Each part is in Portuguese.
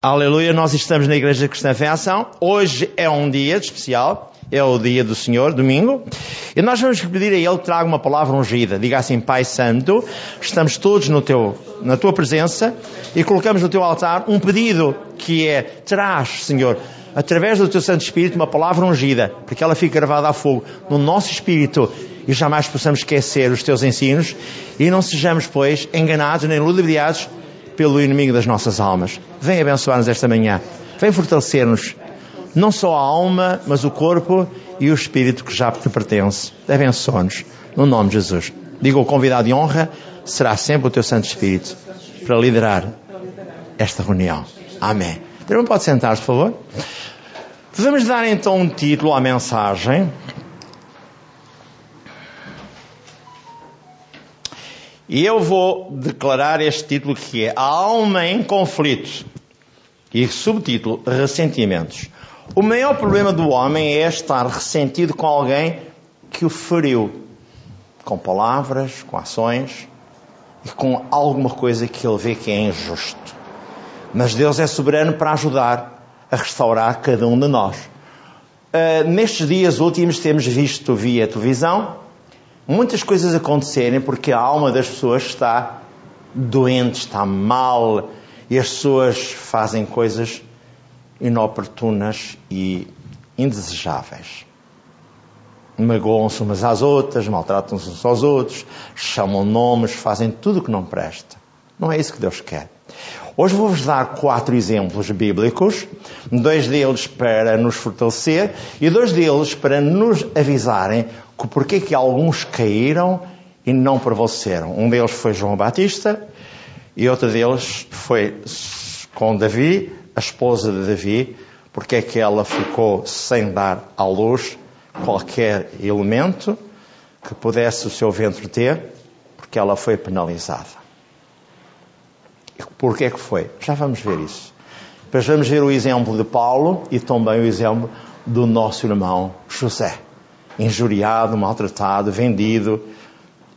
Aleluia, nós estamos na Igreja Cristã Fé Ação. Hoje é um dia especial, é o dia do Senhor, domingo, e nós vamos pedir a Ele que traga uma palavra ungida. Diga assim, Pai Santo, estamos todos no teu, na tua presença e colocamos no teu altar um pedido que é, traz, Senhor, através do teu Santo Espírito, uma palavra ungida, porque ela fica gravada a fogo no nosso espírito e jamais possamos esquecer os teus ensinos e não sejamos, pois, enganados nem ludibriados pelo inimigo das nossas almas. Vem abençoar-nos esta manhã. Vem fortalecer-nos. Não só a alma, mas o corpo e o espírito que já te pertence. Abençoa-nos. No nome de Jesus. Digo, o convidado de honra será sempre o teu Santo Espírito para liderar esta reunião. Amém. Então pode sentar-se, por favor. Vamos dar então um título à mensagem. E eu vou declarar este título que é A Alma em Conflito. E subtítulo Ressentimentos. O maior problema do homem é estar ressentido com alguém que o feriu. Com palavras, com ações e com alguma coisa que ele vê que é injusto. Mas Deus é soberano para ajudar a restaurar cada um de nós. Uh, nestes dias últimos temos visto via televisão muitas coisas acontecerem porque a alma das pessoas está doente, está mal e as pessoas fazem coisas inoportunas e indesejáveis. Magoam-se umas às outras, maltratam-se uns aos outros, chamam nomes, fazem tudo o que não presta. Não é isso que Deus quer. Hoje vou-vos dar quatro exemplos bíblicos, dois deles para nos fortalecer e dois deles para nos avisarem porque que alguns caíram e não prevaleceram. Um deles foi João Batista e outro deles foi com Davi, a esposa de Davi, porque é que ela ficou sem dar à luz qualquer elemento que pudesse o seu ventre ter, porque ela foi penalizada. Porquê é que foi? Já vamos ver isso. Depois vamos ver o exemplo de Paulo e também o exemplo do nosso irmão José injuriado, maltratado, vendido,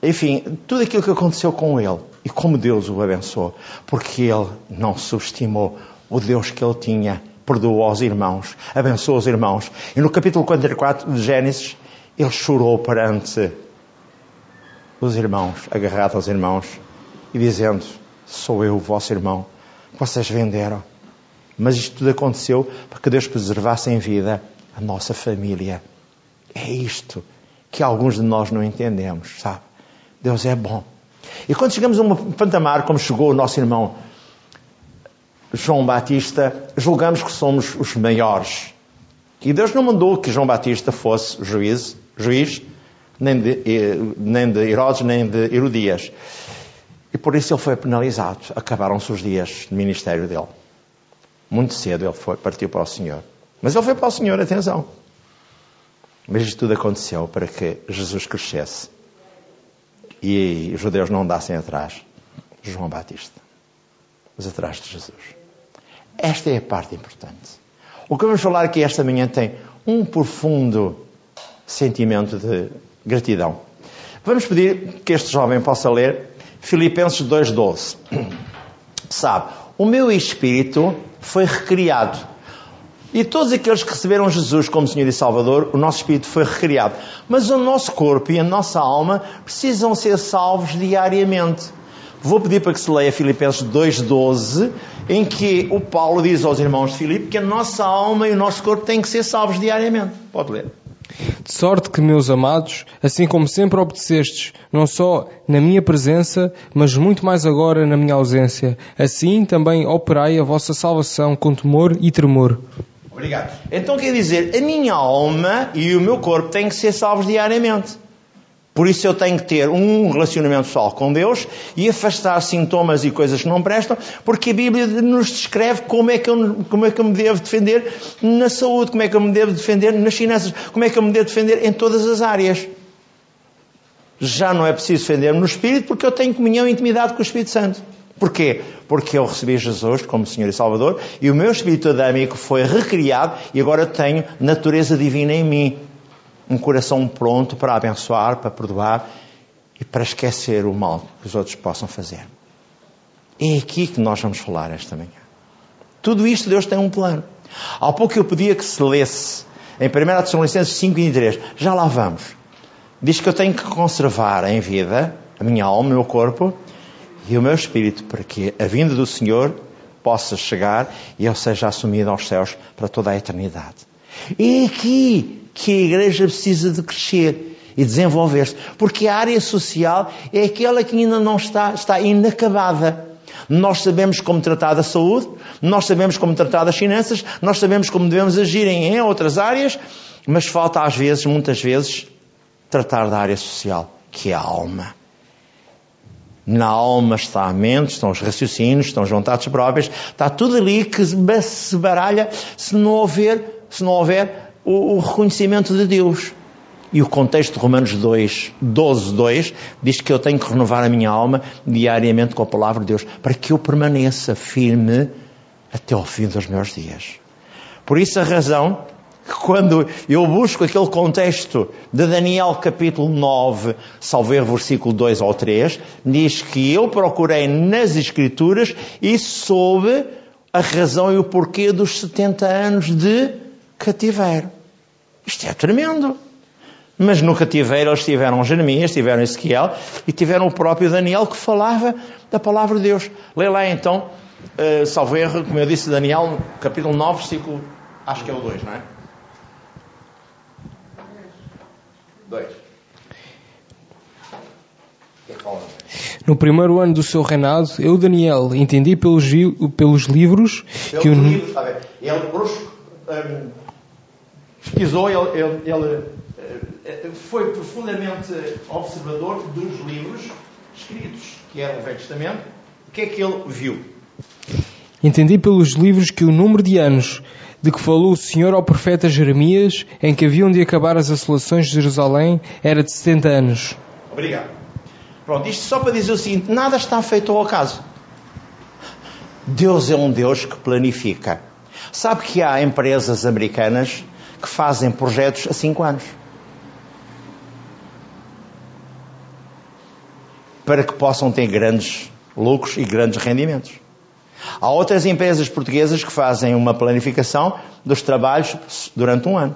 enfim, tudo aquilo que aconteceu com ele e como Deus o abençoou, porque ele não subestimou o Deus que ele tinha, perdoou aos irmãos, abençoou os irmãos. E no capítulo 44 de Gênesis, ele chorou perante os irmãos, agarrado aos irmãos e dizendo: Sou eu, vosso irmão, que vocês venderam. Mas isto tudo aconteceu para que Deus preservasse em vida a nossa família. É isto que alguns de nós não entendemos, sabe? Deus é bom. E quando chegamos a um patamar, como chegou o nosso irmão João Batista, julgamos que somos os maiores. E Deus não mandou que João Batista fosse juiz, juiz nem, de, eh, nem de Herodes, nem de Herodias. E por isso ele foi penalizado. Acabaram-se os dias de ministério dele. Muito cedo ele foi, partiu para o Senhor. Mas ele foi para o Senhor, atenção. Mas isto tudo aconteceu para que Jesus crescesse e os judeus não andassem atrás de João Batista, mas atrás de Jesus. Esta é a parte importante. O que vamos falar aqui esta manhã tem um profundo sentimento de gratidão. Vamos pedir que este jovem possa ler Filipenses 2,12. Sabe, o meu espírito foi recriado e todos aqueles que receberam Jesus como Senhor e Salvador, o nosso espírito foi recriado. Mas o nosso corpo e a nossa alma precisam ser salvos diariamente. Vou pedir para que se leia Filipenses 2,12, em que o Paulo diz aos irmãos de Filipe que a nossa alma e o nosso corpo têm que ser salvos diariamente. Pode ler. De sorte que, meus amados, assim como sempre obedecestes, não só na minha presença, mas muito mais agora na minha ausência, assim também operai a vossa salvação com temor e tremor. Obrigado. Então quer dizer, a minha alma e o meu corpo têm que ser salvos diariamente. Por isso eu tenho que ter um relacionamento pessoal com Deus e afastar sintomas e coisas que não prestam, porque a Bíblia nos descreve como é, que eu, como é que eu me devo defender na saúde, como é que eu me devo defender nas finanças, como é que eu me devo defender em todas as áreas. Já não é preciso defender-me no Espírito, porque eu tenho comunhão e intimidade com o Espírito Santo. Porquê? Porque eu recebi Jesus como Senhor e Salvador e o meu espírito adâmico foi recriado e agora tenho natureza divina em mim. Um coração pronto para abençoar, para perdoar e para esquecer o mal que os outros possam fazer. É aqui que nós vamos falar esta manhã. Tudo isto Deus tem um plano. Ao pouco eu pedia que se lesse em 1 Tessalonicenses 5 e 3, já lá vamos. Diz que eu tenho que conservar em vida a minha alma, o meu corpo e o meu espírito, para que a vinda do Senhor possa chegar e eu seja assumido aos céus para toda a eternidade. É aqui que a igreja precisa de crescer e desenvolver-se, porque a área social é aquela que ainda não está, está inacabada. Nós sabemos como tratar da saúde, nós sabemos como tratar das finanças, nós sabemos como devemos agir em outras áreas, mas falta às vezes, muitas vezes, tratar da área social, que é a alma. Na alma está a mente, estão os raciocínios, estão as vontades próprias, está tudo ali que se baralha se não houver, se não houver o, o reconhecimento de Deus. E o contexto de Romanos 2, 12, 2 diz que eu tenho que renovar a minha alma diariamente com a palavra de Deus para que eu permaneça firme até ao fim dos meus dias. Por isso a razão que quando eu busco aquele contexto de Daniel capítulo 9, salver versículo 2 ou 3, diz que eu procurei nas escrituras e soube a razão e o porquê dos 70 anos de cativeiro. Isto é tremendo. Mas no cativeiro eles tiveram Jeremias, tiveram Ezequiel e tiveram o próprio Daniel que falava da palavra de Deus. Lê lá então, uh, salvo erro, como eu disse, Daniel, capítulo 9, versículo, acho que é o 2, não é? 2. No primeiro ano do seu reinado, eu, Daniel, entendi pelos, pelos livros que o. Livro, está bem. Ele um, pesquisou, ele, ele, ele eh, foi profundamente observador dos livros escritos, que eram o Velho Testamento. O que é que ele viu? Entendi pelos livros que o número de anos de que falou o Senhor ao profeta Jeremias, em que haviam de acabar as assolações de Jerusalém, era de 70 anos. Obrigado. Pronto, isto só para dizer o seguinte: nada está feito ao acaso. Deus é um Deus que planifica. Sabe que há empresas americanas que fazem projetos a 5 anos. para que possam ter grandes lucros e grandes rendimentos. Há outras empresas portuguesas que fazem uma planificação dos trabalhos durante um ano.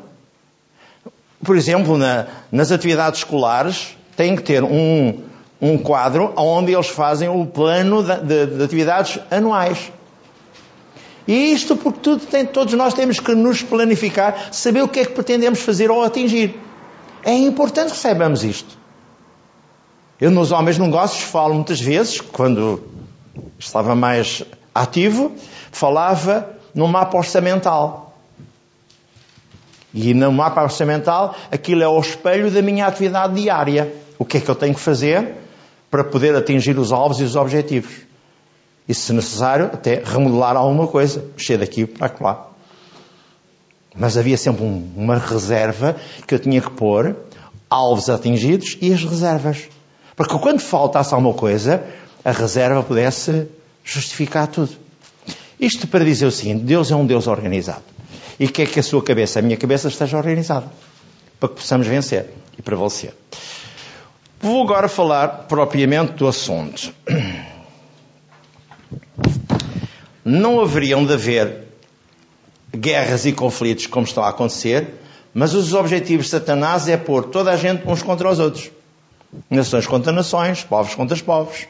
Por exemplo, na, nas atividades escolares, têm que ter um, um quadro onde eles fazem o plano de, de, de atividades anuais. E isto porque tudo tem, todos nós temos que nos planificar, saber o que é que pretendemos fazer ou atingir. É importante que saibamos isto. Eu nos homens negócios falo muitas vezes, quando estava mais ativo, falava no mapa orçamental. E no mapa orçamental, aquilo é o espelho da minha atividade diária. O que é que eu tenho que fazer para poder atingir os alvos e os objetivos? E, se necessário, até remodelar alguma coisa, mexer daqui para lá. Mas havia sempre um, uma reserva que eu tinha que pôr, alvos atingidos e as reservas. Para que quando faltasse alguma coisa, a reserva pudesse justificar tudo. Isto para dizer o seguinte: Deus é um Deus organizado. E quer que a sua cabeça, a minha cabeça, esteja organizada. Para que possamos vencer e prevalecer. Vou agora falar propriamente do assunto. Não haveriam de haver guerras e conflitos como estão a acontecer, mas os objetivos de Satanás é pôr toda a gente uns contra os outros. Nações contra nações, povos contra povos,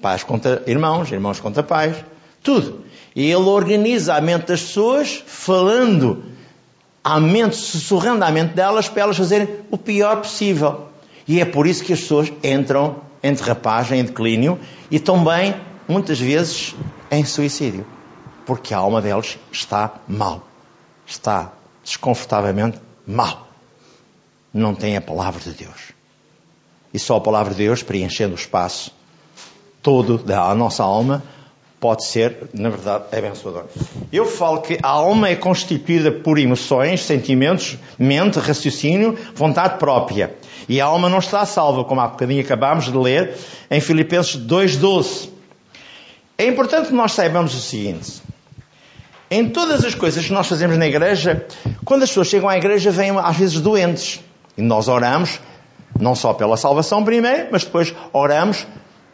pais contra irmãos, irmãos contra pais, tudo. E ele organiza a mente das pessoas, falando à mente, sussurrando à mente delas para elas fazerem o pior possível. E é por isso que as pessoas entram em derrapagem, em declínio e também, muitas vezes, em suicídio. Porque a alma deles está mal. Está desconfortavelmente mal. Não tem a palavra de Deus e só a palavra de Deus, preenchendo o espaço todo da nossa alma, pode ser, na verdade, abençoador. Eu falo que a alma é constituída por emoções, sentimentos, mente, raciocínio, vontade própria. E a alma não está salva, como há bocadinho acabámos de ler em Filipenses 2.12. É importante que nós saibamos o seguinte. Em todas as coisas que nós fazemos na igreja, quando as pessoas chegam à igreja, vêm às vezes doentes. E nós oramos não só pela salvação primeiro, mas depois oramos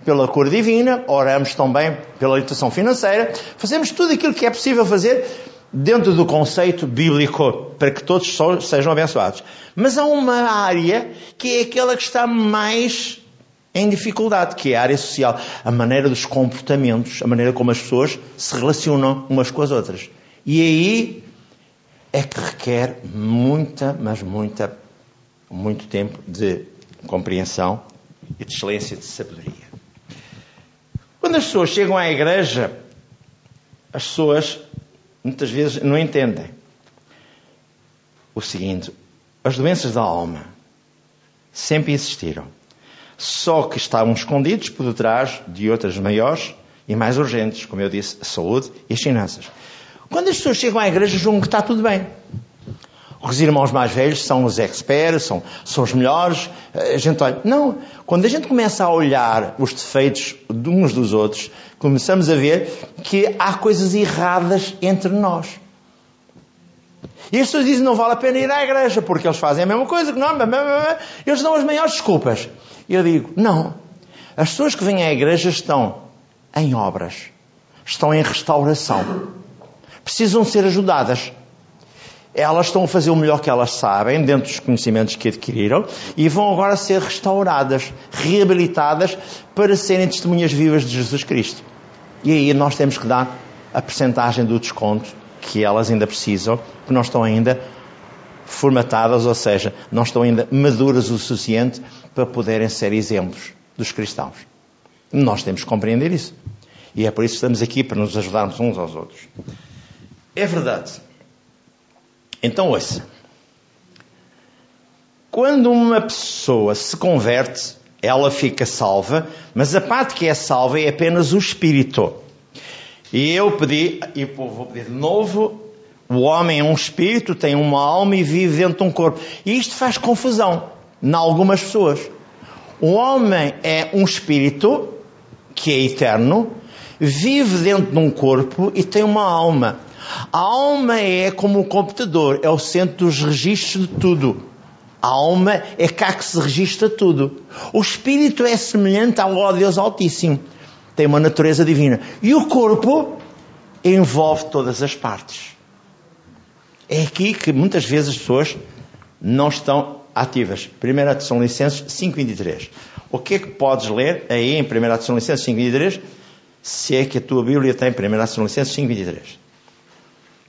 pela cor divina, oramos também pela orientação financeira, fazemos tudo aquilo que é possível fazer dentro do conceito bíblico para que todos sejam abençoados. Mas há uma área que é aquela que está mais em dificuldade, que é a área social, a maneira dos comportamentos, a maneira como as pessoas se relacionam umas com as outras. E aí é que requer muita, mas muita, muito tempo de compreensão e de excelência de sabedoria. Quando as pessoas chegam à igreja, as pessoas muitas vezes não entendem o seguinte: as doenças da alma sempre existiram, só que estavam escondidos por detrás de outras maiores e mais urgentes, como eu disse, a saúde e as finanças. Quando as pessoas chegam à igreja, julgam que está tudo bem. Os irmãos mais velhos são os experts, são, são os melhores. A gente olha. Não. Quando a gente começa a olhar os defeitos de uns dos outros, começamos a ver que há coisas erradas entre nós. E as pessoas dizem não vale a pena ir à igreja, porque eles fazem a mesma coisa que nós. Eles dão as maiores desculpas. Eu digo, não. As pessoas que vêm à igreja estão em obras. Estão em restauração. Precisam ser ajudadas elas estão a fazer o melhor que elas sabem, dentro dos conhecimentos que adquiriram, e vão agora ser restauradas, reabilitadas, para serem testemunhas vivas de Jesus Cristo. E aí nós temos que dar a percentagem do desconto que elas ainda precisam, porque não estão ainda formatadas, ou seja, não estão ainda maduras o suficiente para poderem ser exemplos dos cristãos. Nós temos que compreender isso. E é por isso que estamos aqui, para nos ajudarmos uns aos outros. É verdade então ouça. Quando uma pessoa se converte, ela fica salva, mas a parte que é salva é apenas o espírito. E eu pedi, e vou pedir de novo, o homem é um espírito, tem uma alma e vive dentro de um corpo. E isto faz confusão em algumas pessoas. O homem é um espírito que é eterno, vive dentro de um corpo e tem uma alma. A alma é como um computador, é o centro dos registros de tudo. A alma é cá que se registra tudo. O espírito é semelhante ao Deus Altíssimo. Tem uma natureza divina. E o corpo envolve todas as partes. É aqui que muitas vezes as pessoas não estão ativas. 1 Tessalonicenses 5.23. O que é que podes ler aí em 1 Tessalonicenses 5.23? Se é que a tua Bíblia tem 1 Tessalonicenses 5.23.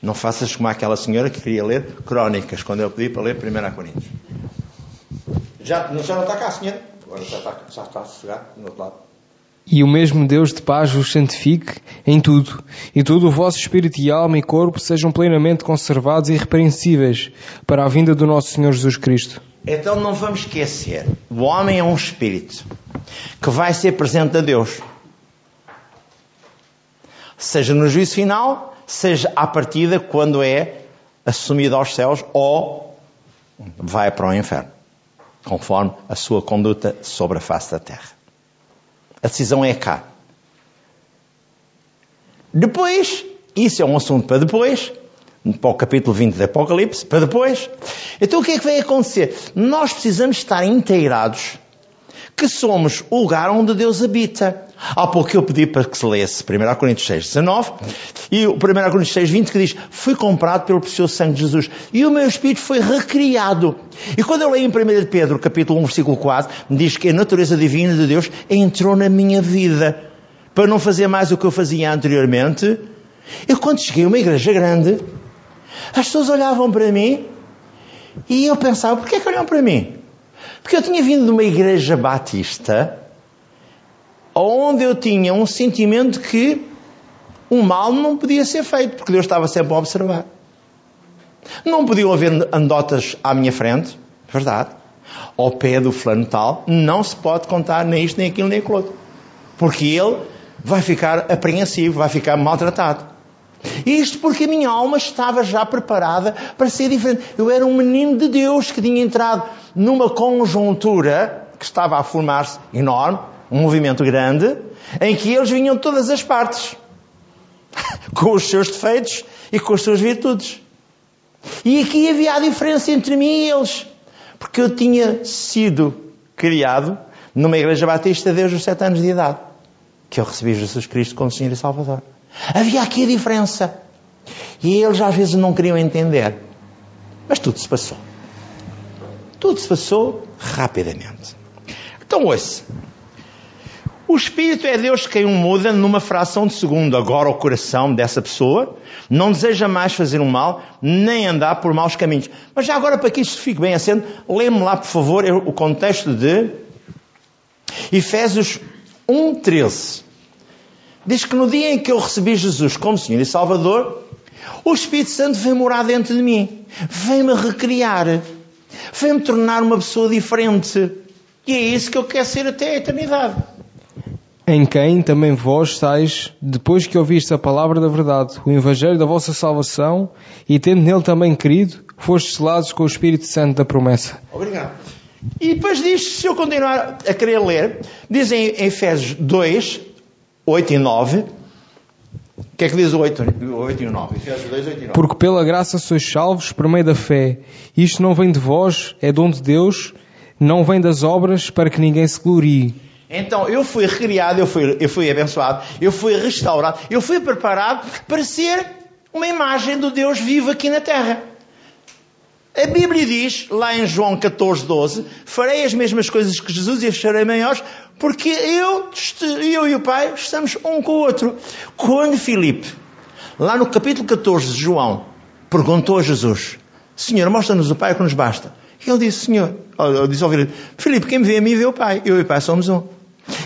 Não faças como aquela senhora que queria ler crónicas, quando eu pedi para ler 1 Coríntios. Já, já não está cá, senhora? Agora já está, já está a chegar no outro lado. E o mesmo Deus de paz vos santifique em tudo, e todo o vosso espírito e alma e corpo sejam plenamente conservados e irrepreensíveis para a vinda do nosso Senhor Jesus Cristo. Então não vamos esquecer, o homem é um espírito que vai ser presente a Deus. Seja no juízo final, seja à partida quando é assumido aos céus ou vai para o inferno, conforme a sua conduta sobre a face da terra. A decisão é cá. Depois, isso é um assunto para depois, para o capítulo 20 do Apocalipse, para depois. Então o que é que vai acontecer? Nós precisamos estar inteirados que somos o lugar onde Deus habita. Há pouco eu pedi para que se lesse 1 Coríntios 6, 19 e o 1 Coríntios 6, 20 que diz Fui comprado pelo precioso sangue de Jesus e o meu espírito foi recriado. E quando eu leio em 1 Pedro, capítulo 1, versículo 4, diz que a natureza divina de Deus entrou na minha vida para não fazer mais o que eu fazia anteriormente. Eu quando cheguei a uma igreja grande, as pessoas olhavam para mim e eu pensava, porquê que olham para mim? Porque eu tinha vindo de uma igreja batista onde eu tinha um sentimento que o mal não podia ser feito, porque Deus estava sempre a observar. Não podiam haver anedotas à minha frente, verdade. Ao pé do fulano tal, não se pode contar nem isto, nem aquilo, nem aquilo outro. Porque ele vai ficar apreensivo, vai ficar maltratado. Isto porque a minha alma estava já preparada para ser diferente. Eu era um menino de Deus que tinha entrado numa conjuntura que estava a formar-se enorme, um movimento grande, em que eles vinham de todas as partes, com os seus defeitos e com as suas virtudes. E aqui havia a diferença entre mim e eles, porque eu tinha sido criado numa igreja batista desde os sete anos de idade, que eu recebi Jesus Cristo como Senhor e Salvador. Havia aqui a diferença. E eles às vezes não queriam entender. Mas tudo se passou. Tudo se passou rapidamente. Então ouça. O Espírito é Deus quem o muda numa fração de segundo. Agora o coração dessa pessoa não deseja mais fazer um mal, nem andar por maus caminhos. Mas já agora, para que isto fique bem acendo, lê-me lá, por favor, o contexto de Efésios 1.13. Diz que no dia em que eu recebi Jesus como Senhor e Salvador, o Espírito Santo veio morar dentro de mim. Veio-me recriar. Veio-me tornar uma pessoa diferente. E é isso que eu quero ser até a eternidade em quem também vós estáis, depois que ouviste a palavra da verdade, o evangelho da vossa salvação, e tendo nele também querido, fostes selados com o Espírito Santo da promessa. Obrigado. E depois diz, se eu continuar a querer ler, diz em Efésios 2, 8 e 9, o que é que diz o 8, 8 e 9? Efésios 2, 8 e 9. Porque pela graça sois salvos por meio da fé. Isto não vem de vós, é dom de Deus, não vem das obras para que ninguém se glorie. Então eu fui recriado, eu fui, eu fui abençoado, eu fui restaurado, eu fui preparado para ser uma imagem do Deus vivo aqui na terra. A Bíblia diz, lá em João 14, 12, farei as mesmas coisas que Jesus e as farei maiores, porque eu, eu e o Pai estamos um com o outro. Quando Filipe, lá no capítulo 14 de João, perguntou a Jesus, Senhor, mostra-nos o Pai que nos basta. E ele disse, Senhor, ele disse ao Filipe, Filipe, quem me vê a mim vê o Pai. Eu e o Pai somos um.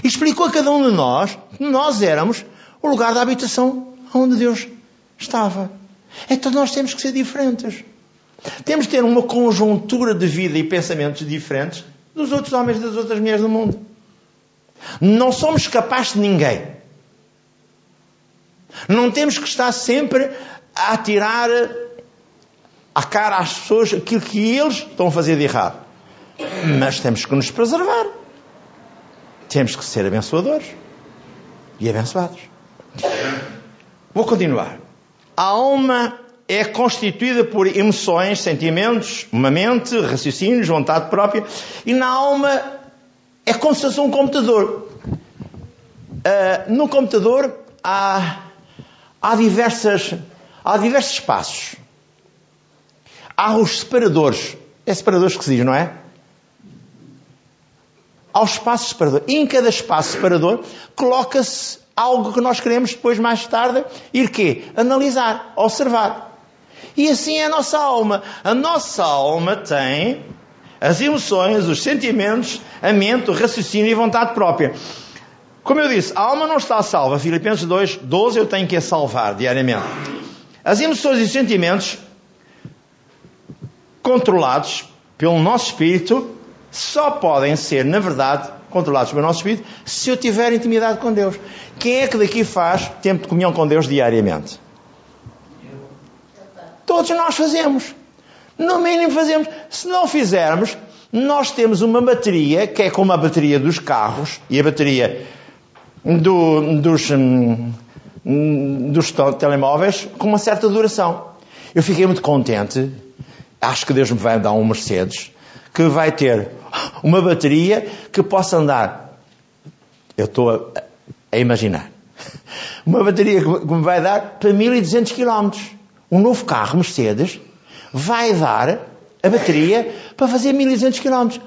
E explicou a cada um de nós que nós éramos o lugar da habitação onde Deus estava. Então nós temos que ser diferentes. Temos que ter uma conjuntura de vida e pensamentos diferentes dos outros homens e das outras mulheres do mundo. Não somos capazes de ninguém. Não temos que estar sempre a atirar à cara às pessoas aquilo que eles estão a fazer de errado. Mas temos que nos preservar. Temos que ser abençoadores e abençoados. Vou continuar. A alma é constituída por emoções, sentimentos, uma mente, raciocínios, vontade própria, e na alma é como se fosse um computador. Uh, no computador há, há, diversas, há diversos espaços. Há os separadores. É separadores que se diz, não é? ao espaço separador. E em cada espaço separador coloca-se algo que nós queremos depois, mais tarde, ir quê? Analisar, observar. E assim é a nossa alma. A nossa alma tem as emoções, os sentimentos, a mente, o raciocínio e a vontade própria. Como eu disse, a alma não está salva. Filipenses 2, 12 eu tenho que a salvar diariamente. As emoções e os sentimentos controlados pelo nosso espírito só podem ser, na verdade, controlados pelo nosso espírito se eu tiver intimidade com Deus. Quem é que daqui faz tempo de comunhão com Deus diariamente? Todos nós fazemos. No mínimo fazemos. Se não fizermos, nós temos uma bateria que é como a bateria dos carros e a bateria do, dos, hum, dos telemóveis com uma certa duração. Eu fiquei muito contente. Acho que Deus me vai dar um Mercedes que vai ter uma bateria que possa andar. Eu estou a, a imaginar. Uma bateria que me vai dar para 1200 km. Um novo carro Mercedes vai dar a bateria para fazer 1200 km.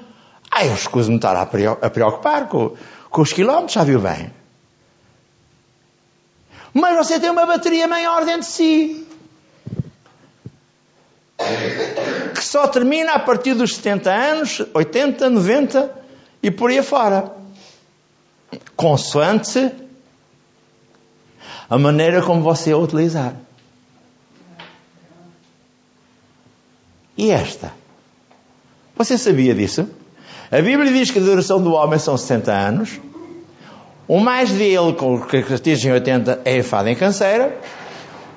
Ah, eu escuso-me estar a preocupar com, com os quilómetros, já viu bem. Mas você tem uma bateria maior dentro de si que só termina a partir dos 70 anos, 80, 90 e por aí fora. Consoante a maneira como você a utilizar. E esta? Você sabia disso? A Bíblia diz que a duração do homem são 60 anos. O mais dele, com que atingem 80, é a fada em canseira.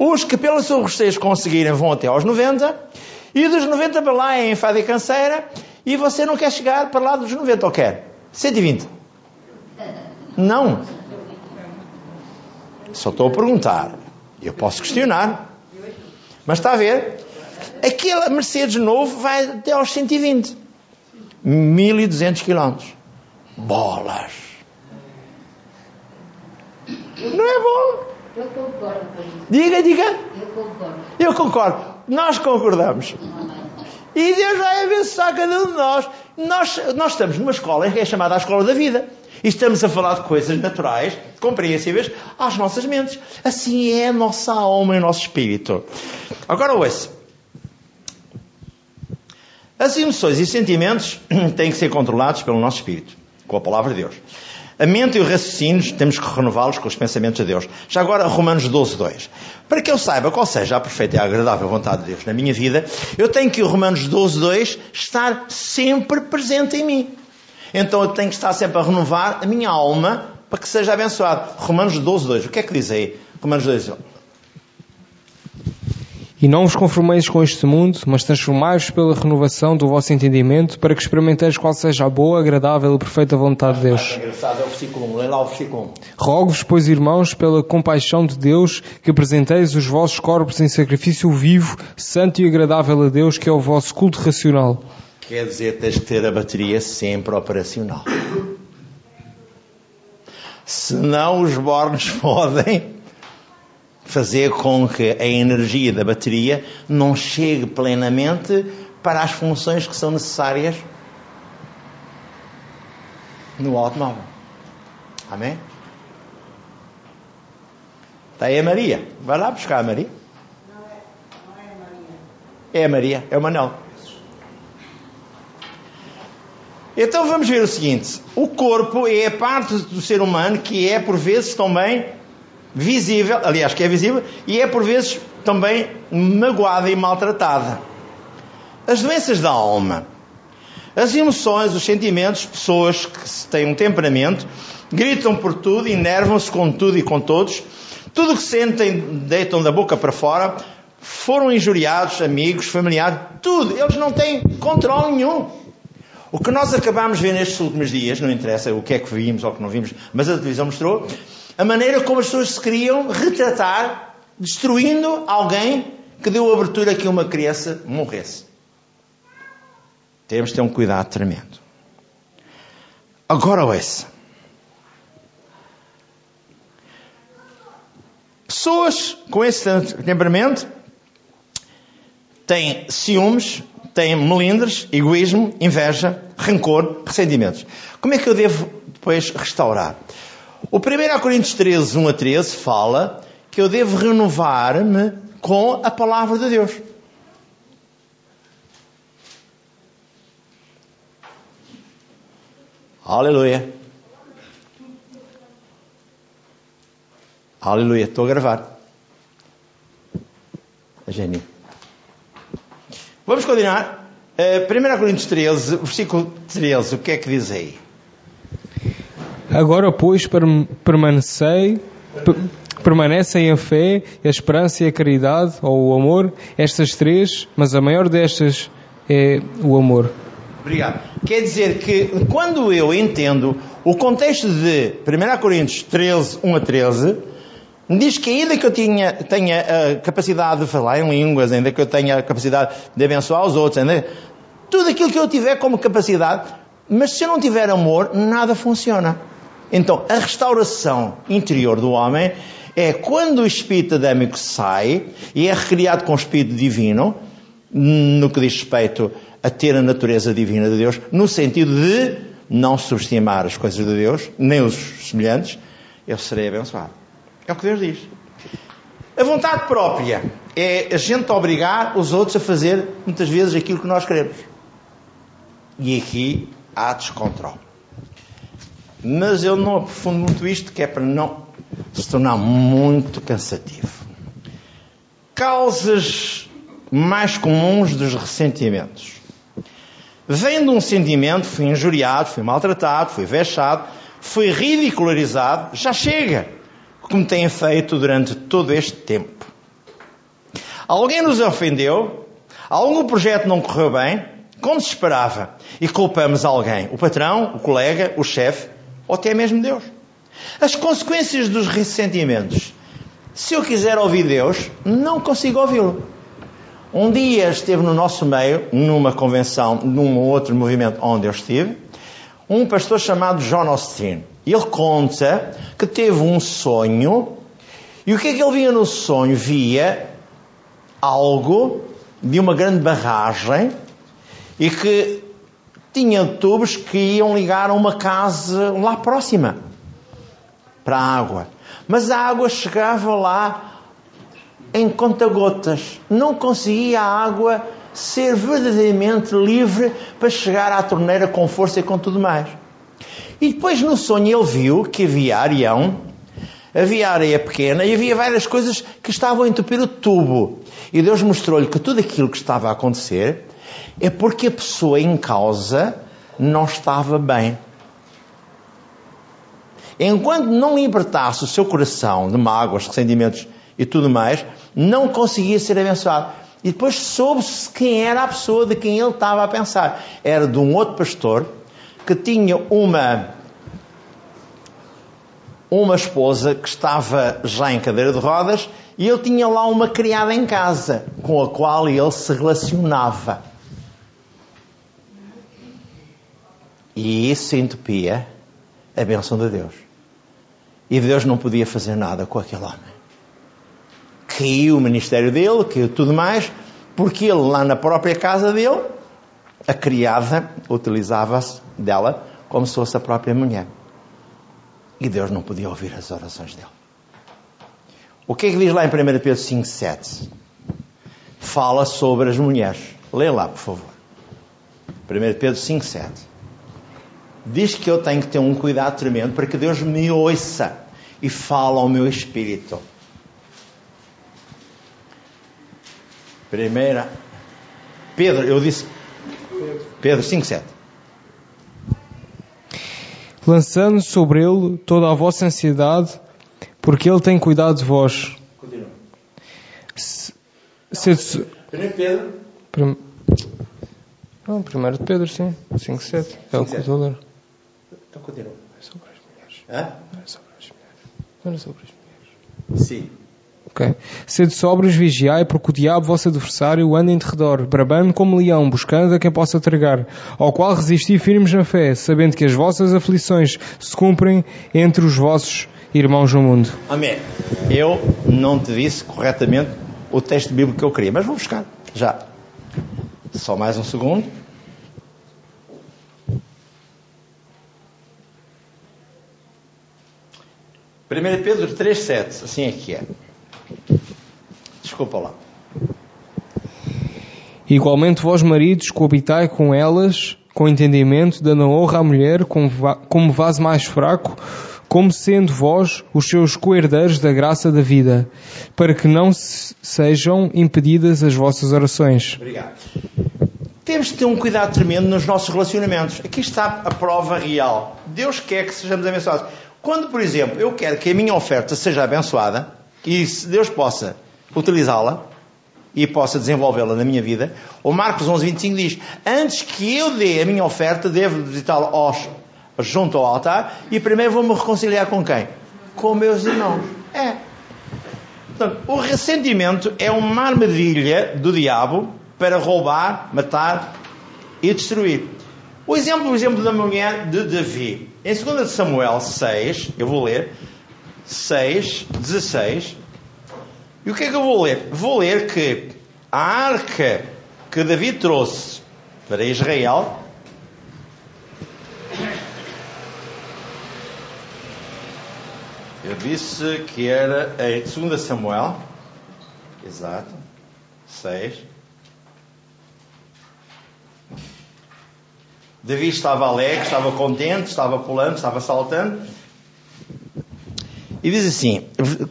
Os que pela sua robustez conseguirem vão até aos 90. E dos 90 para lá é enfada e canseira. E você não quer chegar para lá dos 90 ou quer? 120. Não. Só estou a perguntar. Eu posso questionar. Mas está a ver? Aquele Mercedes novo vai até aos 120. 1200 km. Bolas! Não é bom? Eu concordo com isso. Diga, diga. Eu concordo. Eu concordo. Nós concordamos. E Deus vai abençoar cada um de nós. nós. Nós estamos numa escola que é chamada a Escola da Vida. E estamos a falar de coisas naturais, compreensíveis às nossas mentes. Assim é a nossa alma e o nosso espírito. Agora ouça. As emoções e sentimentos têm que ser controlados pelo nosso espírito, com a palavra de Deus. A mente e os raciocínios temos que renová-los com os pensamentos de Deus. Já agora, Romanos 12, 2. Para que eu saiba qual seja a perfeita e agradável vontade de Deus na minha vida, eu tenho que o Romanos 12, 2 estar sempre presente em mim. Então eu tenho que estar sempre a renovar a minha alma para que seja abençoado. Romanos 12, 2. O que é que diz aí? Romanos 12, E não vos conformeis com este mundo, mas transformai-vos pela renovação do vosso entendimento, para que experimenteis qual seja a boa, agradável e perfeita vontade de Deus. engraçado é o versículo 1. Lê lá o versículo 1. Rogo-vos, pois, irmãos, pela compaixão de Deus, que apresenteis os vossos corpos em sacrifício vivo, santo e agradável a Deus, que é o vosso culto racional. Quer dizer, tens que ter a bateria sempre operacional. Senão os bornes podem fazer com que a energia da bateria não chegue plenamente para as funções que são necessárias no automóvel. Amém? Está aí a Maria. Vai lá buscar a Maria. É a Maria, é o Manel. Então vamos ver o seguinte: o corpo é a parte do ser humano que é por vezes também visível, aliás, que é visível, e é por vezes também magoada e maltratada. As doenças da alma, as emoções, os sentimentos, pessoas que têm um temperamento, gritam por tudo, enervam-se com tudo e com todos, tudo o que sentem deitam da boca para fora, foram injuriados, amigos, familiares, tudo, eles não têm controle nenhum. O que nós acabámos de ver nestes últimos dias, não interessa o que é que vimos ou o que não vimos, mas a televisão mostrou, a maneira como as pessoas se queriam retratar, destruindo alguém que deu abertura a que uma criança morresse. Temos de ter um cuidado tremendo. Agora ouça. Pessoas com esse temperamento têm ciúmes, têm melindres, egoísmo, inveja, rancor, ressentimentos. Como é que eu devo depois restaurar? O 1 Coríntios 13, 1 a 13 fala que eu devo renovar-me com a palavra de Deus. Aleluia. Aleluia. Estou a gravar. Gênio. Vamos continuar. Uh, 1 Coríntios 13, versículo 13. O que é que diz aí? Agora, pois, permanecei, permanecem a fé, a esperança e a caridade, ou o amor, estas três, mas a maior destas é o amor. Obrigado. Quer dizer que quando eu entendo o contexto de 1 Coríntios 13, 1 a 13, diz que ainda que eu tinha, tenha a capacidade de falar em línguas, ainda que eu tenha a capacidade de abençoar os outros, ainda, tudo aquilo que eu tiver como capacidade, mas se eu não tiver amor, nada funciona. Então, a restauração interior do homem é quando o espírito adâmico sai e é recriado com o espírito divino, no que diz respeito a ter a natureza divina de Deus, no sentido de não subestimar as coisas de Deus, nem os semelhantes, eu serei abençoado. É o que Deus diz. A vontade própria é a gente obrigar os outros a fazer muitas vezes aquilo que nós queremos. E aqui há descontrole. Mas eu não aprofundo muito isto, que é para não se tornar muito cansativo. Causas mais comuns dos ressentimentos. Vem de um sentimento, fui injuriado, fui maltratado, fui vexado, fui ridicularizado, já chega, como têm feito durante todo este tempo. Alguém nos ofendeu, algum projeto não correu bem, como se esperava, e culpamos alguém, o patrão, o colega, o chefe, ou até mesmo Deus. As consequências dos ressentimentos. Se eu quiser ouvir Deus, não consigo ouvi-lo. Um dia esteve no nosso meio, numa convenção, num outro movimento onde eu estive, um pastor chamado John Austin. Ele conta que teve um sonho e o que é que ele via no sonho? Via algo de uma grande barragem e que tinha tubos que iam ligar a uma casa lá próxima para a água. Mas a água chegava lá em conta-gotas. Não conseguia a água ser verdadeiramente livre para chegar à torneira com força e com tudo mais. E depois no sonho ele viu que havia areião, havia areia pequena e havia várias coisas que estavam a entupir o tubo. E Deus mostrou-lhe que tudo aquilo que estava a acontecer é porque a pessoa em causa não estava bem. Enquanto não libertasse o seu coração de mágoas, ressentimentos e tudo mais, não conseguia ser abençoado. E depois soube-se quem era a pessoa de quem ele estava a pensar. Era de um outro pastor que tinha uma uma esposa que estava já em cadeira de rodas e ele tinha lá uma criada em casa com a qual ele se relacionava. E isso entupia a bênção de Deus. E Deus não podia fazer nada com aquele homem. Caiu o ministério dele, caiu tudo mais, porque ele lá na própria casa dele, a criada utilizava-se dela como se fosse a própria mulher. E Deus não podia ouvir as orações dele. O que é que diz lá em 1 Pedro 5, 7? Fala sobre as mulheres. Lê lá, por favor. 1 Pedro 5, 7. Diz que eu tenho que ter um cuidado tremendo para que Deus me ouça e fale ao meu espírito. Primeira. Pedro, eu disse. Pedro 5, 7. lançando sobre ele toda a vossa ansiedade, porque ele tem cuidado de vós. Continua. Se- Sede... Primeiro Pedro. Prim... Não, primeiro de Pedro, sim. 5, 7. É o que eu estou a ler. Então continua. É sobre as mulheres. Hã? Não é sobre as mulheres. Não é sobre as mulheres. Sim. Ok. Sede sóbrios, vigiai, porque o diabo, vosso adversário, anda em derredor, bravando como leão, buscando a quem possa tragar, ao qual resisti firmes na fé, sabendo que as vossas aflições se cumprem entre os vossos irmãos no mundo. Amém. Eu não te disse corretamente o texto bíblico que eu queria, mas vou buscar. Já. Só mais um segundo. Primeiro Pedro 3,7, assim é que é. Desculpa lá. Igualmente vós maridos coabitai com elas com entendimento, dando honra à mulher como, va- como vaso mais fraco, como sendo vós os seus coerdeiros da graça da vida, para que não se- sejam impedidas as vossas orações. Obrigado. Temos de ter um cuidado tremendo nos nossos relacionamentos. Aqui está a prova real. Deus quer que sejamos abençoados. Quando, por exemplo, eu quero que a minha oferta seja abençoada e se Deus possa utilizá-la e possa desenvolvê-la na minha vida, o Marcos 11, 25 diz: Antes que eu dê a minha oferta, devo aos- junto ao altar e primeiro vou-me reconciliar com quem? Com meus irmãos. É. Portanto, o ressentimento é uma armadilha do diabo para roubar, matar e destruir. O exemplo, o exemplo da mulher de Davi. Em 2 Samuel 6, eu vou ler, 6, 16. E o que é que eu vou ler? Vou ler que a arca que Davi trouxe para Israel Eu disse que era em 2 Samuel, exato, 6. Davi estava alegre, estava contente, estava pulando, estava saltando. E diz assim,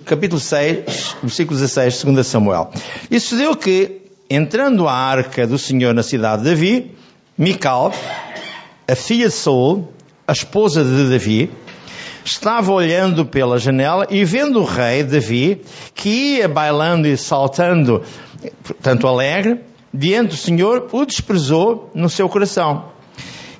capítulo 6, versículo 16, 2 Samuel. E sucedeu que, entrando a arca do Senhor na cidade de Davi, Mical, a filha de Saul, a esposa de Davi, estava olhando pela janela e vendo o rei Davi, que ia bailando e saltando, tanto alegre, diante do Senhor, o desprezou no seu coração.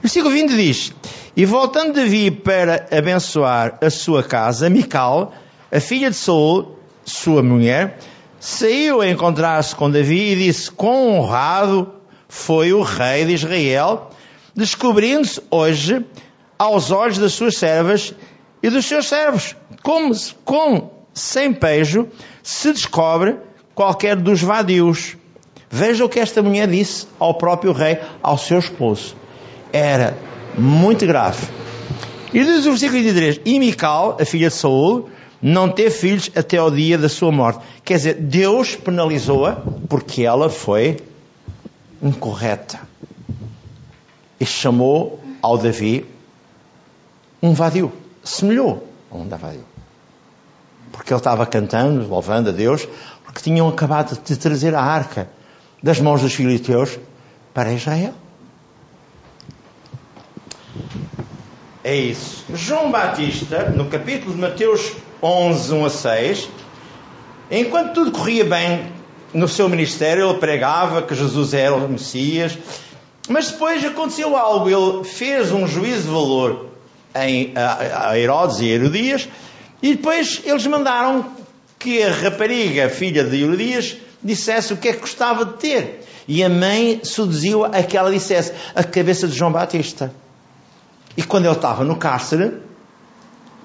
Versículo 20 diz: E voltando Davi para abençoar a sua casa, Mical, a filha de Saul, sua mulher, saiu a encontrar-se com Davi e disse: Quão honrado foi o rei de Israel, descobrindo-se hoje aos olhos das suas servas e dos seus servos. Como, com sem pejo se descobre qualquer dos vadios. Veja o que esta mulher disse ao próprio rei, ao seu esposo. Era muito grave. E diz o versículo 23, e Mical, a filha de Saul, não teve filhos até ao dia da sua morte. Quer dizer, Deus penalizou-a porque ela foi incorreta. E chamou ao Davi um vadio. Semelhou a um vadio. Porque ele estava cantando, louvando a Deus, porque tinham acabado de trazer a arca das mãos dos filisteus para Israel. É isso. João Batista, no capítulo de Mateus 11, 1 a 6, enquanto tudo corria bem no seu ministério, ele pregava que Jesus era o Messias, mas depois aconteceu algo. Ele fez um juízo de valor em, a, Herodes e Herodias, e depois eles mandaram que a rapariga, filha de Herodias, dissesse o que é que gostava de ter. E a mãe seduziu a que ela dissesse a cabeça de João Batista. E quando ele estava no cárcere,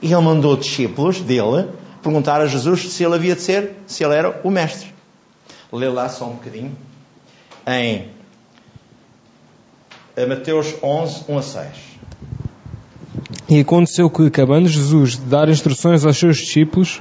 ele mandou discípulos dele perguntar a Jesus se ele havia de ser, se ele era o mestre. Lê lá só um bocadinho. Em Mateus 11, 1 a 6. E aconteceu que, acabando Jesus de dar instruções aos seus discípulos,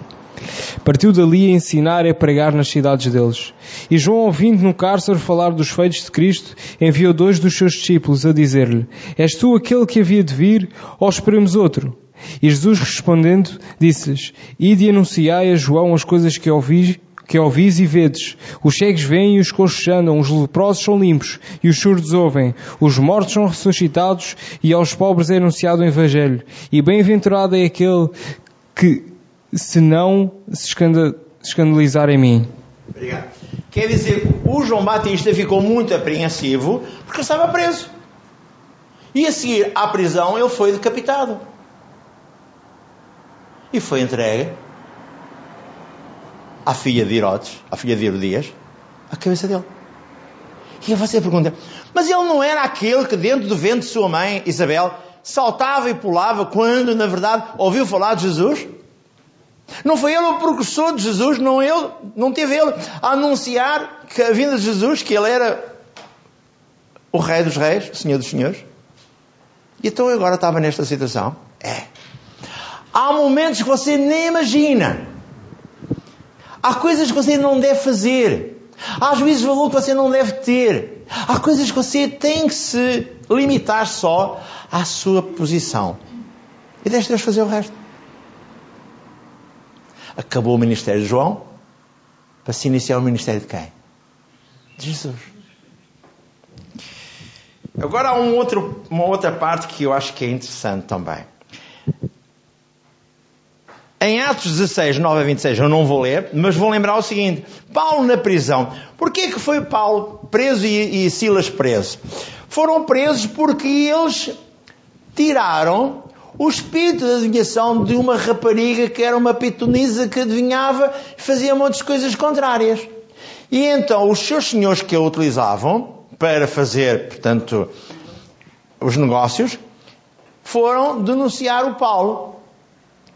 partiu dali a ensinar e a pregar nas cidades deles. E João, ouvindo no cárcere falar dos feitos de Cristo, enviou dois dos seus discípulos a dizer-lhe: És tu aquele que havia de vir, ou esperemos outro? E Jesus respondendo, disse-lhes: Ide e anunciai a João as coisas que ouvi que ouvis e vedes. Os cegos veem e os coxos andam, os leprosos são limpos e os surdos ouvem. Os mortos são ressuscitados e aos pobres é anunciado o Evangelho. E bem-aventurado é aquele que, se não se escandalizar em mim. Obrigado. Quer dizer, o João Batista ficou muito apreensivo porque estava preso. E a seguir à prisão ele foi decapitado. E foi entregue à filha de Herodes, à filha de Herodias, a cabeça dele. E você pergunta, mas ele não era aquele que dentro do ventre de sua mãe, Isabel, saltava e pulava quando, na verdade, ouviu falar de Jesus? Não foi ele o precursor de Jesus, não, ele, não teve ele a anunciar que a vinda de Jesus, que ele era o Rei dos Reis, o Senhor dos Senhores? E então agora estava nesta situação? É. Há momentos que você nem imagina Há coisas que você não deve fazer. Há juízes de valor que você não deve ter. Há coisas que você tem que se limitar só à sua posição. E deixe Deus fazer o resto. Acabou o ministério de João para se iniciar o ministério de quem? De Jesus. Agora há um outro, uma outra parte que eu acho que é interessante também. Em Atos 16, 9 a 26, eu não vou ler, mas vou lembrar o seguinte: Paulo na prisão. Porquê que foi Paulo preso e, e Silas preso? Foram presos porque eles tiraram o espírito de adivinhação de uma rapariga que era uma pitonisa que adivinhava e fazia muitas coisas contrárias. E então os seus senhores que a utilizavam para fazer, portanto, os negócios, foram denunciar o Paulo.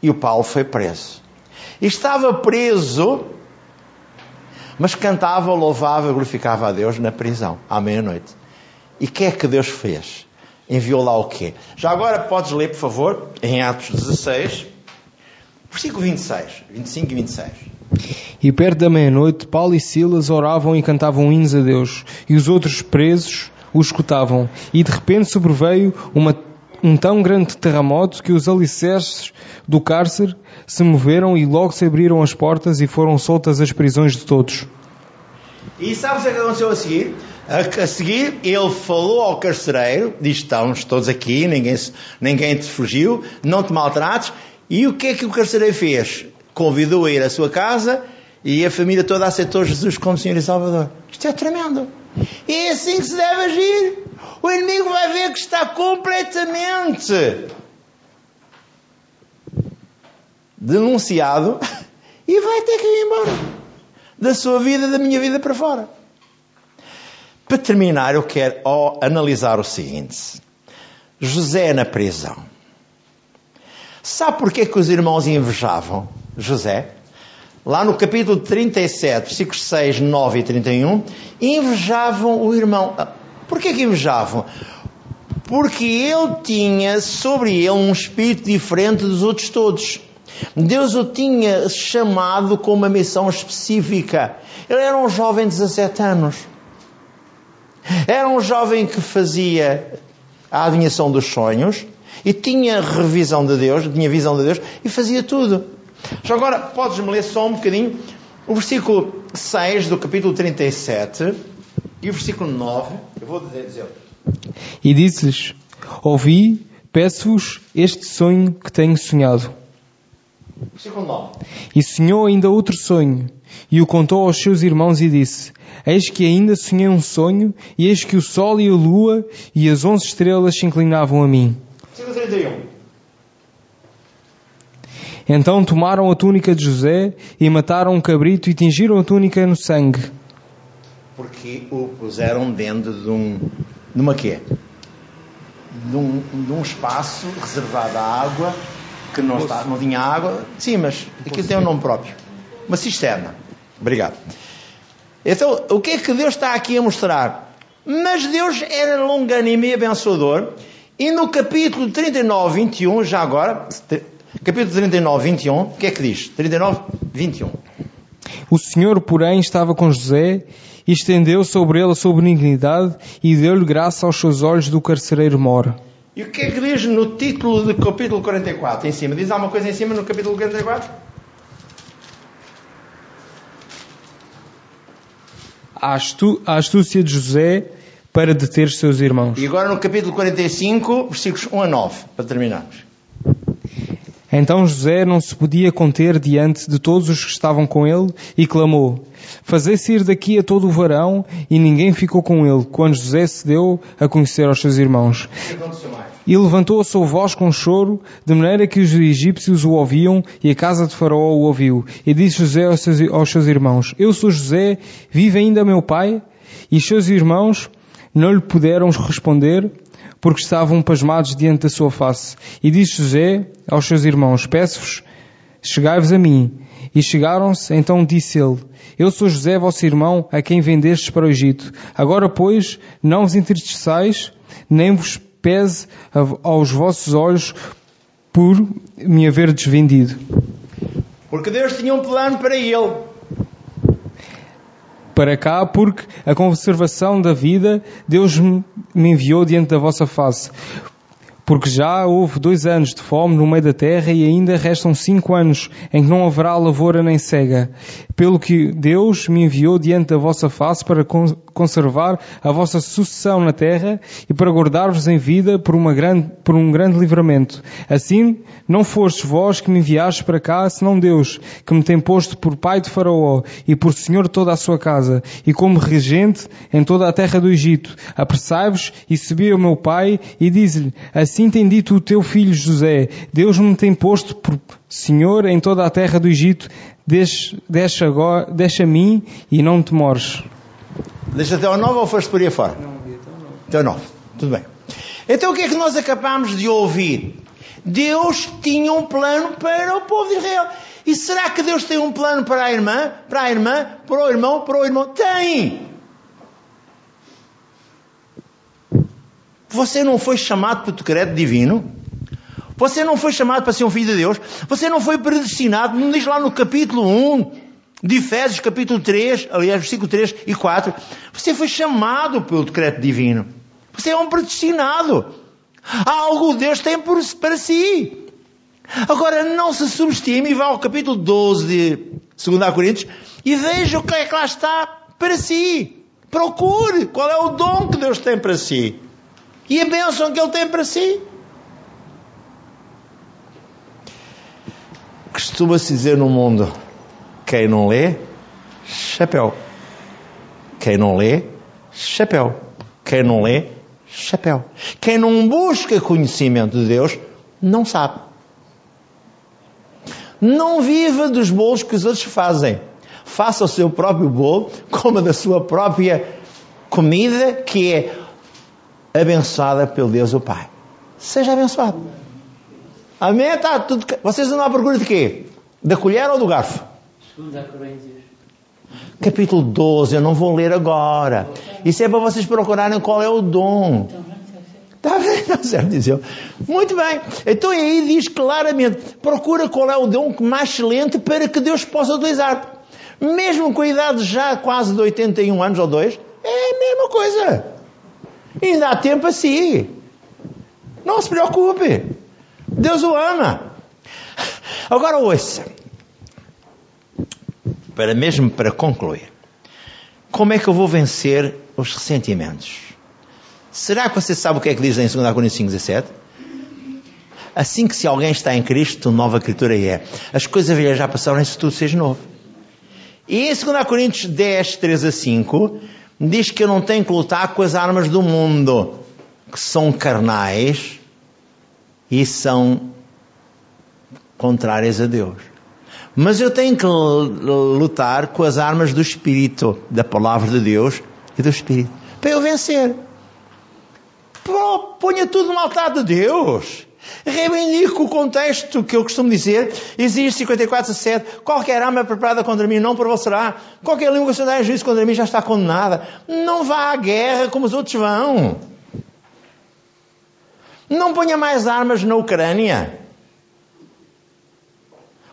E o Paulo foi preso. E estava preso, mas cantava, louvava, glorificava a Deus na prisão, à meia-noite. E o que é que Deus fez? Enviou lá o quê? Já agora podes ler, por favor, em Atos 16, versículo 26, 25 e 26. E perto da meia-noite, Paulo e Silas oravam e cantavam hinos a Deus, e os outros presos os escutavam. E de repente sobreveio uma um tão grande terremoto que os alicerces do cárcere se moveram e logo se abriram as portas e foram soltas as prisões de todos. E sabe o que aconteceu a seguir? A, seguir, ele falou ao carcereiro, diz: Estamos todos aqui, ninguém, ninguém te fugiu, não te maltrates. E o que é que o carcereiro fez? Convidou a ir à sua casa e a família toda aceitou Jesus como Senhor e Salvador. Isto é tremendo. E é assim que se deve agir. O inimigo vai ver que está completamente denunciado e vai ter que ir embora da sua vida, da minha vida para fora. Para terminar, eu quero analisar o seguinte: José na prisão. Sabe porquê que os irmãos invejavam José? Lá no capítulo 37, versículos 6, 9 e 31, invejavam o irmão. Ah, Porquê que invejavam? Porque ele tinha sobre ele um espírito diferente dos outros todos. Deus o tinha chamado com uma missão específica. Ele era um jovem de 17 anos. Era um jovem que fazia a adivinhação dos sonhos e tinha revisão de Deus, tinha visão de Deus e fazia tudo. Já agora, podes-me ler só um bocadinho o versículo 6 do capítulo 37 e o versículo 9. Eu vou dizer. E disse-lhes: Ouvi, peço-vos este sonho que tenho sonhado. Versículo 9. E sonhou ainda outro sonho, e o contou aos seus irmãos e disse: Eis que ainda sonhei um sonho, e eis que o sol e a lua e as onze estrelas se inclinavam a mim. Versículo 31. Então tomaram a túnica de José e mataram um cabrito e tingiram a túnica no sangue. Porque o puseram dentro de um. de uma quê? De um, de um espaço reservado à água, que não, está, não tinha água. Sim, mas aquilo tem um nome próprio. Uma cisterna. Obrigado. Então, o que é que Deus está aqui a mostrar? Mas Deus era longânime e abençoador, e no capítulo 39, 21, já agora, capítulo 39, 21, o que é que diz? 39, 21. O Senhor, porém, estava com José e estendeu sobre ele a sua benignidade e deu-lhe graça aos seus olhos do carcereiro mor. E o que é que diz no título do capítulo 44 em cima? Diz alguma coisa em cima no capítulo 44? A, astu a astúcia de José para deter os seus irmãos. E agora no capítulo 45, versículos 1 a 9, para terminarmos. Então José não se podia conter diante de todos os que estavam com ele e clamou: Fazei-se ir daqui a todo o varão, e ninguém ficou com ele, quando José se deu a conhecer aos seus irmãos. O que aconteceu mais? E levantou a sua voz com choro, de maneira que os egípcios o ouviam e a casa de Faraó o ouviu. E disse José aos seus, aos seus irmãos: Eu sou José, vive ainda meu pai? E os seus irmãos não lhe puderam responder, porque estavam pasmados diante da sua face. E disse José aos seus irmãos: Peço-vos, chegai-vos a mim. E chegaram-se, então disse ele: Eu sou José, vosso irmão, a quem vendestes para o Egito. Agora, pois, não vos entristeçais, nem vos pese aos vossos olhos por me haver desvendido. Porque Deus tinha um plano para ele. Para cá, porque a conservação da vida Deus me enviou diante da vossa face. Porque já houve dois anos de fome no meio da terra e ainda restam cinco anos em que não haverá lavoura nem cega. Pelo que Deus me enviou diante da vossa face para conservar a vossa sucessão na terra e para guardar-vos em vida por, grande, por um grande livramento. Assim, não fostes vós que me enviastes para cá, senão Deus, que me tem posto por pai de Faraó e por senhor de toda a sua casa e como regente em toda a terra do Egito. Apressai-vos e subi ao meu pai e diz-lhe, assim tem dito o teu filho José, Deus me tem posto por senhor em toda a terra do Egito, deixa, deixa, agora, deixa a mim e não te mores. Deixa até ao 9 ou foste por aí fora? Até ao 9. Tudo bem. Então o que é que nós acabamos de ouvir? Deus tinha um plano para o povo de Israel. E será que Deus tem um plano para a irmã? Para a irmã? Para o irmão? Para o irmão? Tem! Você não foi chamado para o decreto divino? Você não foi chamado para ser um filho de Deus? Você não foi predestinado? Não diz lá no capítulo 1 de Efésios, capítulo 3, aliás, versículo 3 e 4. Você foi chamado pelo decreto divino. Você é um predestinado. Algo Deus tem por, para si. Agora, não se subestime e vá ao capítulo 12 de 2 Coríntios e veja o que é que lá está para si. Procure qual é o dom que Deus tem para si. E a bênção que Ele tem para si. Costuma-se dizer no mundo: quem não lê, chapéu. Quem não lê, chapéu. Quem não lê, chapéu. Quem não busca conhecimento de Deus, não sabe. Não viva dos bolos que os outros fazem. Faça o seu próprio bolo, coma da sua própria comida, que é abençoada pelo Deus o Pai. Seja abençoado. Amém? Está tudo. Vocês andam à procura de quê? Da colher ou do garfo? Segunda Coríntios. Capítulo 12, eu não vou ler agora. Isso é para vocês procurarem qual é o dom. Está bem, está certo, diz. Muito bem. Então aí diz claramente: procura qual é o dom mais excelente para que Deus possa utilizar. Mesmo com a idade já quase de 81 anos ou dois, é a mesma coisa. Ainda há tempo assim. Não se preocupe. Deus o ama. Agora ouça. Para mesmo para concluir. Como é que eu vou vencer os ressentimentos? Será que você sabe o que é que diz em 2 Coríntios 5, 17? Assim que se alguém está em Cristo, nova criatura é. As coisas velhas já passaram, isso tudo seja novo. E em 2 Coríntios 10, 3 a 5, diz que eu não tenho que lutar com as armas do mundo, que são carnais e são contrárias a Deus. Mas eu tenho que lutar com as armas do Espírito, da palavra de Deus e do Espírito, para eu vencer. Ponha tudo no altar de Deus. Reivindico o contexto que eu costumo dizer. Exige 54, 7. Qualquer arma preparada contra mim não prevalecerá. Qualquer língua que se der juízo contra mim já está condenada. Não vá à guerra como os outros vão. Não ponha mais armas na Ucrânia.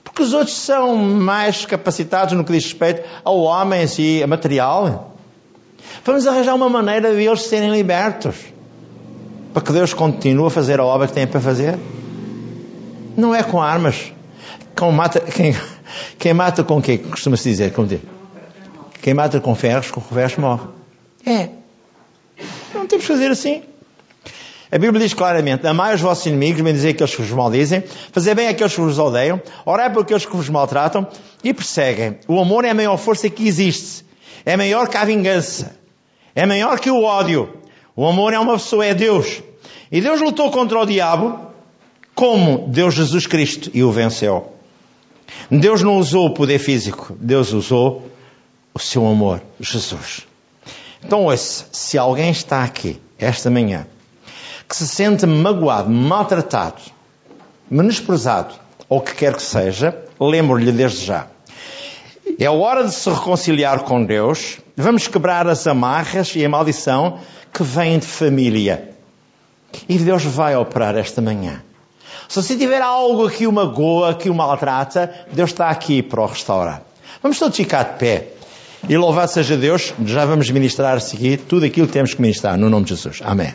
Porque os outros são mais capacitados no que diz respeito ao homem em si, a material. Vamos arranjar uma maneira de eles serem libertos para que Deus continue a fazer a obra que tem para fazer? Não é com armas. Com mata, quem, quem mata com o quê? Costuma-se dizer. Como dizer? Quem mata com ferros, com ferros morre. É. Não temos que fazer assim. A Bíblia diz claramente: Amai os vossos inimigos, bendizei aqueles que vos maldizem, fazer bem aqueles que vos odeiam, orai por aqueles que vos maltratam e perseguem. O amor é a maior força que existe. É maior que a vingança. É maior que o ódio. O amor é uma pessoa, é Deus. E Deus lutou contra o diabo como Deus Jesus Cristo e o venceu. Deus não usou o poder físico, Deus usou o seu amor, Jesus. Então, ouça, se alguém está aqui, esta manhã, que se sente magoado, maltratado, menosprezado, ou o que quer que seja, lembro-lhe desde já. É hora de se reconciliar com Deus, vamos quebrar as amarras e a maldição que vem de família. E Deus vai operar esta manhã. Se tiver algo que o magoa, que o maltrata, Deus está aqui para o restaurar. Vamos todos ficar de pé. E louvado seja Deus, já vamos ministrar a seguir tudo aquilo que temos que ministrar, no nome de Jesus. Amém.